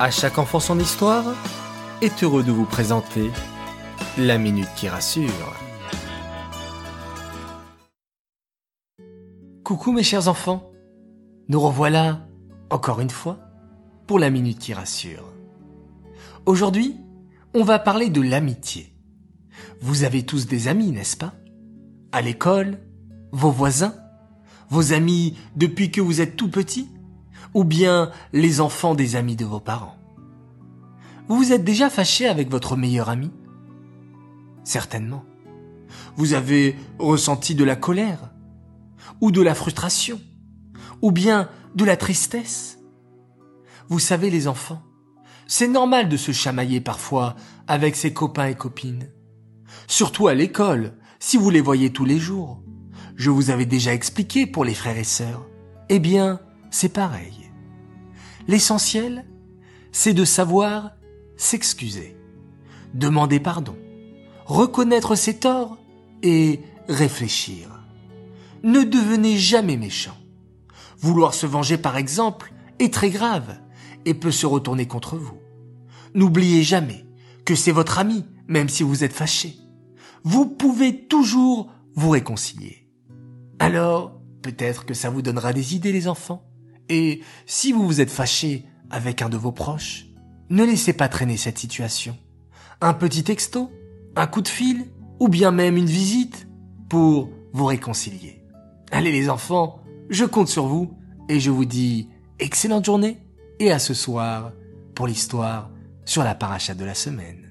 À chaque enfant son histoire est heureux de vous présenter la minute qui rassure. Coucou mes chers enfants, nous revoilà encore une fois pour la minute qui rassure. Aujourd'hui, on va parler de l'amitié. Vous avez tous des amis, n'est-ce pas? À l'école, vos voisins, vos amis depuis que vous êtes tout petit? Ou bien les enfants des amis de vos parents. Vous vous êtes déjà fâché avec votre meilleur ami? Certainement. Vous avez ressenti de la colère, ou de la frustration, ou bien de la tristesse. Vous savez les enfants, c'est normal de se chamailler parfois avec ses copains et copines. Surtout à l'école, si vous les voyez tous les jours. Je vous avais déjà expliqué pour les frères et sœurs. Eh bien, c'est pareil. L'essentiel, c'est de savoir s'excuser, demander pardon, reconnaître ses torts et réfléchir. Ne devenez jamais méchant. Vouloir se venger par exemple est très grave et peut se retourner contre vous. N'oubliez jamais que c'est votre ami, même si vous êtes fâché. Vous pouvez toujours vous réconcilier. Alors, peut-être que ça vous donnera des idées les enfants? Et si vous vous êtes fâché avec un de vos proches, ne laissez pas traîner cette situation. Un petit texto, un coup de fil, ou bien même une visite pour vous réconcilier. Allez les enfants, je compte sur vous et je vous dis excellente journée et à ce soir pour l'histoire sur la paracha de la semaine.